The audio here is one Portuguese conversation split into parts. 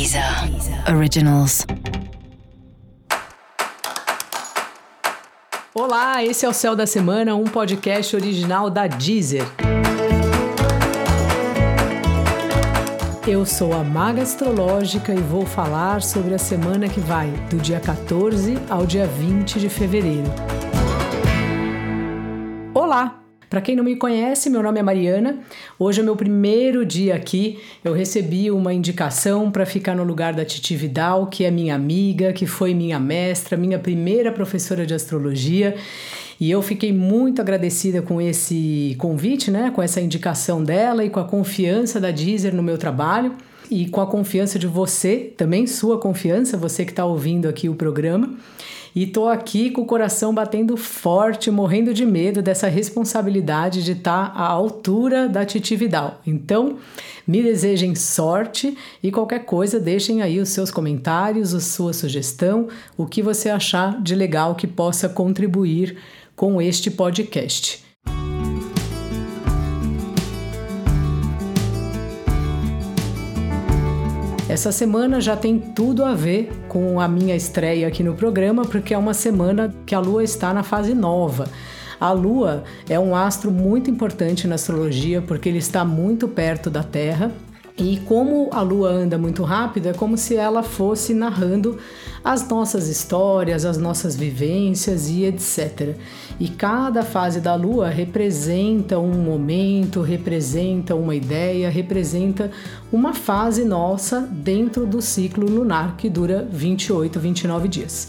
Deezer Originals. Olá, esse é o Céu da Semana, um podcast original da Deezer. Eu sou a Maga Astrológica e vou falar sobre a semana que vai do dia 14 ao dia 20 de fevereiro. Olá! Para quem não me conhece, meu nome é Mariana. Hoje é meu primeiro dia aqui. Eu recebi uma indicação para ficar no lugar da Titi Vidal, que é minha amiga, que foi minha mestra, minha primeira professora de astrologia. E eu fiquei muito agradecida com esse convite, né, com essa indicação dela e com a confiança da Deezer no meu trabalho e com a confiança de você, também sua confiança, você que está ouvindo aqui o programa. E tô aqui com o coração batendo forte, morrendo de medo dessa responsabilidade de estar tá à altura da Titi Vidal. Então, me desejem sorte e qualquer coisa, deixem aí os seus comentários, a sua sugestão, o que você achar de legal que possa contribuir com este podcast. Essa semana já tem tudo a ver com a minha estreia aqui no programa, porque é uma semana que a Lua está na fase nova. A Lua é um astro muito importante na astrologia porque ele está muito perto da Terra e como a lua anda muito rápido, é como se ela fosse narrando as nossas histórias, as nossas vivências e etc. E cada fase da lua representa um momento, representa uma ideia, representa uma fase nossa dentro do ciclo lunar que dura 28, 29 dias.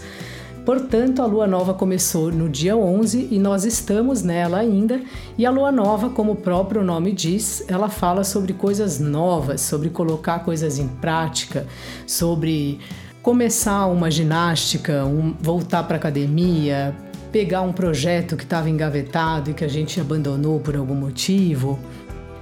Portanto, a lua nova começou no dia 11 e nós estamos nela ainda. E a lua nova, como o próprio nome diz, ela fala sobre coisas novas, sobre colocar coisas em prática, sobre começar uma ginástica, um, voltar para academia, pegar um projeto que estava engavetado e que a gente abandonou por algum motivo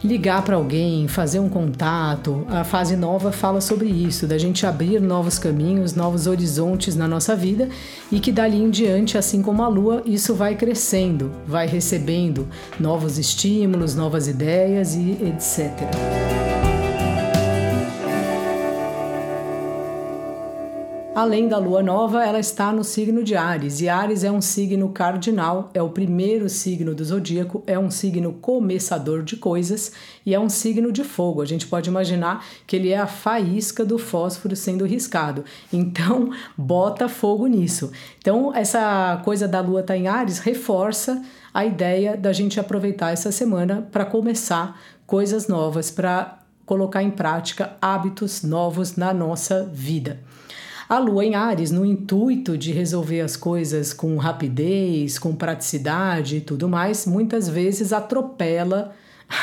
ligar para alguém, fazer um contato. A fase nova fala sobre isso, da gente abrir novos caminhos, novos horizontes na nossa vida e que dali em diante, assim como a lua, isso vai crescendo, vai recebendo novos estímulos, novas ideias e etc. Além da lua nova, ela está no signo de Ares, e Ares é um signo cardinal, é o primeiro signo do zodíaco, é um signo começador de coisas e é um signo de fogo. A gente pode imaginar que ele é a faísca do fósforo sendo riscado. Então, bota fogo nisso. Então, essa coisa da lua estar tá em Ares reforça a ideia da gente aproveitar essa semana para começar coisas novas, para colocar em prática hábitos novos na nossa vida. A lua em Ares, no intuito de resolver as coisas com rapidez, com praticidade e tudo mais, muitas vezes atropela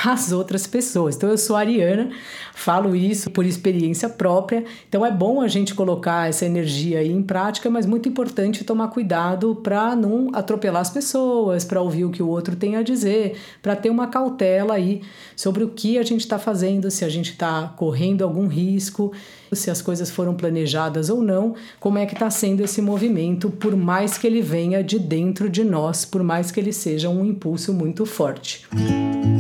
as outras pessoas. Então eu sou ariana, falo isso por experiência própria. Então é bom a gente colocar essa energia aí em prática, mas muito importante tomar cuidado para não atropelar as pessoas, para ouvir o que o outro tem a dizer, para ter uma cautela aí sobre o que a gente está fazendo, se a gente está correndo algum risco, se as coisas foram planejadas ou não, como é que está sendo esse movimento, por mais que ele venha de dentro de nós, por mais que ele seja um impulso muito forte. A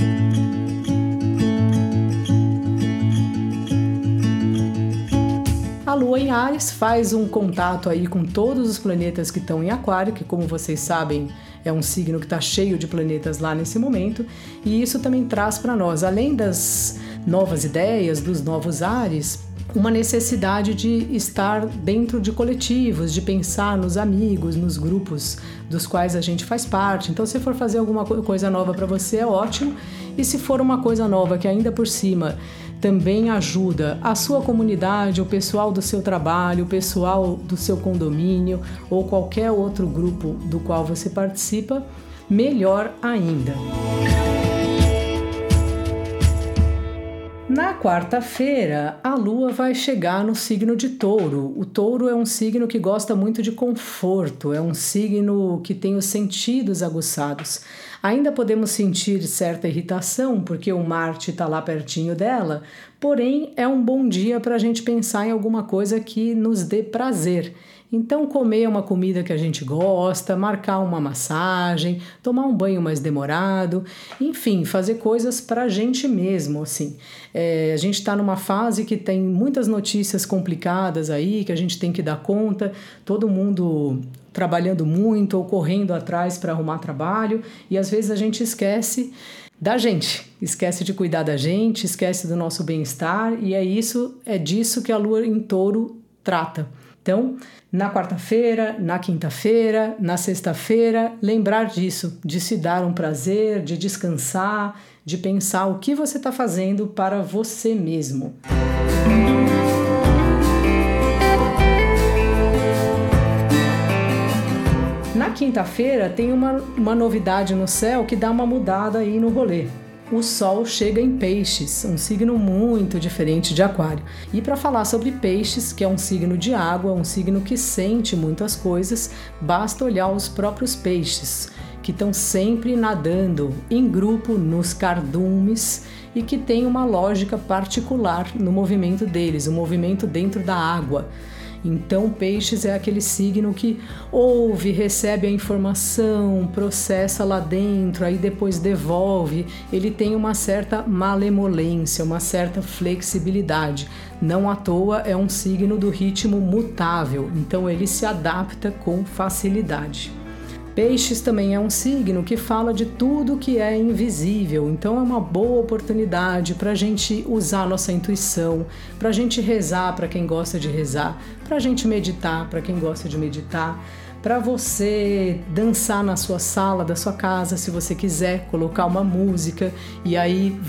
Lua em Ares faz um contato aí com todos os planetas que estão em Aquário, que como vocês sabem é um signo que está cheio de planetas lá nesse momento, e isso também traz para nós, além das novas ideias, dos novos ares, uma necessidade de estar dentro de coletivos, de pensar nos amigos, nos grupos dos quais a gente faz parte. Então, se for fazer alguma coisa nova para você, é ótimo. E se for uma coisa nova que ainda por cima também ajuda a sua comunidade, o pessoal do seu trabalho, o pessoal do seu condomínio ou qualquer outro grupo do qual você participa, melhor ainda. Na quarta-feira, a lua vai chegar no signo de Touro. O Touro é um signo que gosta muito de conforto, é um signo que tem os sentidos aguçados. Ainda podemos sentir certa irritação porque o Marte está lá pertinho dela, porém é um bom dia para a gente pensar em alguma coisa que nos dê prazer. Então, comer uma comida que a gente gosta, marcar uma massagem, tomar um banho mais demorado, enfim, fazer coisas para a gente mesmo, assim. É, a gente está numa fase que tem muitas notícias complicadas aí, que a gente tem que dar conta, todo mundo trabalhando muito ou correndo atrás para arrumar trabalho, e às vezes a gente esquece da gente, esquece de cuidar da gente, esquece do nosso bem-estar, e é isso, é disso que a lua em touro trata. Então, na quarta-feira, na quinta-feira, na sexta-feira, lembrar disso, de se dar um prazer, de descansar, de pensar o que você está fazendo para você mesmo. Na quinta-feira tem uma, uma novidade no céu que dá uma mudada aí no rolê o Sol chega em Peixes, um signo muito diferente de Aquário. E para falar sobre Peixes, que é um signo de água, um signo que sente muitas coisas, basta olhar os próprios peixes, que estão sempre nadando em grupo nos cardumes e que tem uma lógica particular no movimento deles, o um movimento dentro da água. Então, Peixes é aquele signo que ouve, recebe a informação, processa lá dentro, aí depois devolve. Ele tem uma certa malemolência, uma certa flexibilidade. Não à toa é um signo do ritmo mutável, então ele se adapta com facilidade. Peixes também é um signo que fala de tudo que é invisível, então é uma boa oportunidade para a gente usar nossa intuição, para a gente rezar para quem gosta de rezar, para a gente meditar para quem gosta de meditar, para você dançar na sua sala da sua casa, se você quiser, colocar uma música e aí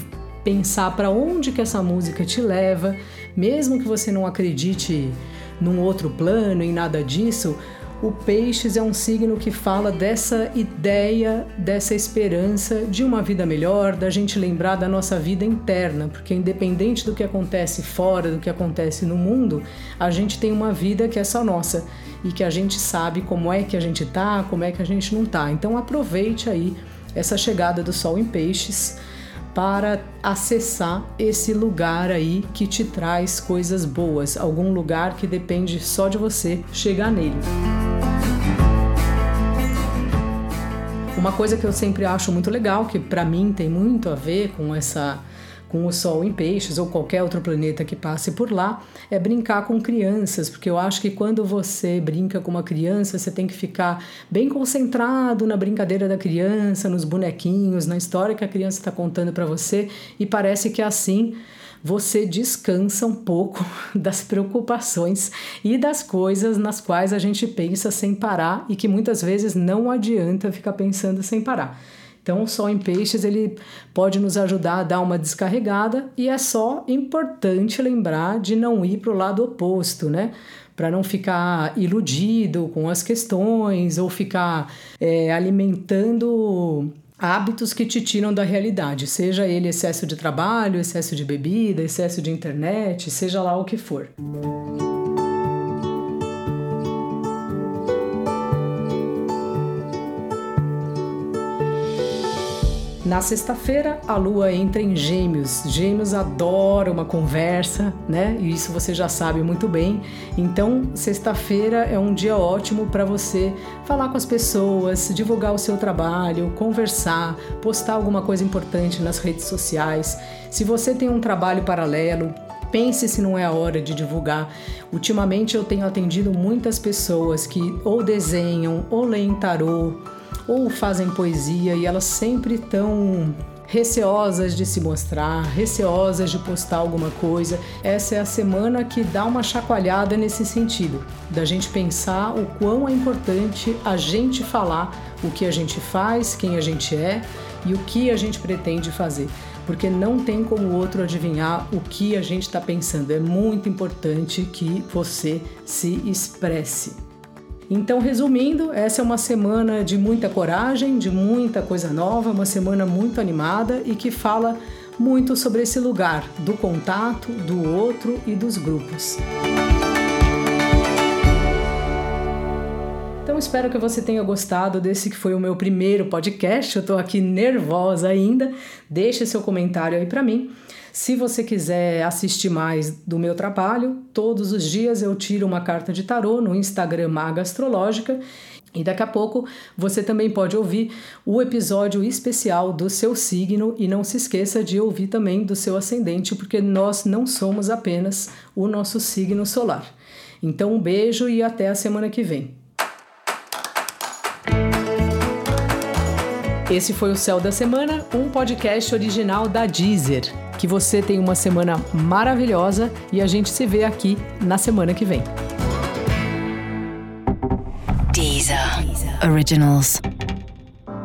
pensar para onde que essa música te leva, mesmo que você não acredite num outro plano, em nada disso, o Peixes é um signo que fala dessa ideia, dessa esperança de uma vida melhor, da gente lembrar da nossa vida interna, porque independente do que acontece fora, do que acontece no mundo, a gente tem uma vida que é só nossa e que a gente sabe como é que a gente tá, como é que a gente não tá. Então aproveite aí essa chegada do Sol em Peixes para acessar esse lugar aí que te traz coisas boas, algum lugar que depende só de você chegar nele. Uma coisa que eu sempre acho muito legal, que para mim tem muito a ver com essa com o Sol em Peixes ou qualquer outro planeta que passe por lá, é brincar com crianças, porque eu acho que quando você brinca com uma criança, você tem que ficar bem concentrado na brincadeira da criança, nos bonequinhos, na história que a criança está contando para você, e parece que assim você descansa um pouco das preocupações e das coisas nas quais a gente pensa sem parar e que muitas vezes não adianta ficar pensando sem parar. Então, o sol em peixes ele pode nos ajudar a dar uma descarregada e é só importante lembrar de não ir para o lado oposto, né? Para não ficar iludido com as questões ou ficar é, alimentando hábitos que te tiram da realidade, seja ele excesso de trabalho, excesso de bebida, excesso de internet, seja lá o que for. Na sexta-feira, a lua entra em Gêmeos. Gêmeos adora uma conversa, né? E isso você já sabe muito bem. Então, sexta-feira é um dia ótimo para você falar com as pessoas, divulgar o seu trabalho, conversar, postar alguma coisa importante nas redes sociais. Se você tem um trabalho paralelo, pense se não é a hora de divulgar. Ultimamente eu tenho atendido muitas pessoas que ou desenham ou leem tarô ou fazem poesia e elas sempre estão receosas de se mostrar, receosas de postar alguma coisa. Essa é a semana que dá uma chacoalhada nesse sentido, da gente pensar o quão é importante a gente falar o que a gente faz, quem a gente é e o que a gente pretende fazer. Porque não tem como o outro adivinhar o que a gente está pensando. É muito importante que você se expresse. Então, resumindo, essa é uma semana de muita coragem, de muita coisa nova, uma semana muito animada e que fala muito sobre esse lugar do contato, do outro e dos grupos. Então espero que você tenha gostado desse que foi o meu primeiro podcast. Eu tô aqui nervosa ainda. Deixe seu comentário aí para mim. Se você quiser assistir mais do meu trabalho, todos os dias eu tiro uma carta de tarô no Instagram Maga Astrológica e daqui a pouco você também pode ouvir o episódio especial do seu signo e não se esqueça de ouvir também do seu ascendente, porque nós não somos apenas o nosso signo solar. Então, um beijo e até a semana que vem. Esse foi o Céu da Semana, um podcast original da Deezer. Que você tenha uma semana maravilhosa e a gente se vê aqui na semana que vem. Deezer. Originals.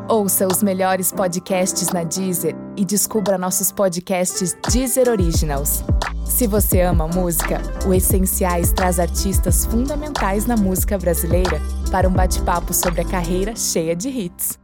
Ouça os melhores podcasts na Deezer e descubra nossos podcasts Deezer Originals. Se você ama música, o Essenciais traz artistas fundamentais na música brasileira para um bate-papo sobre a carreira cheia de hits.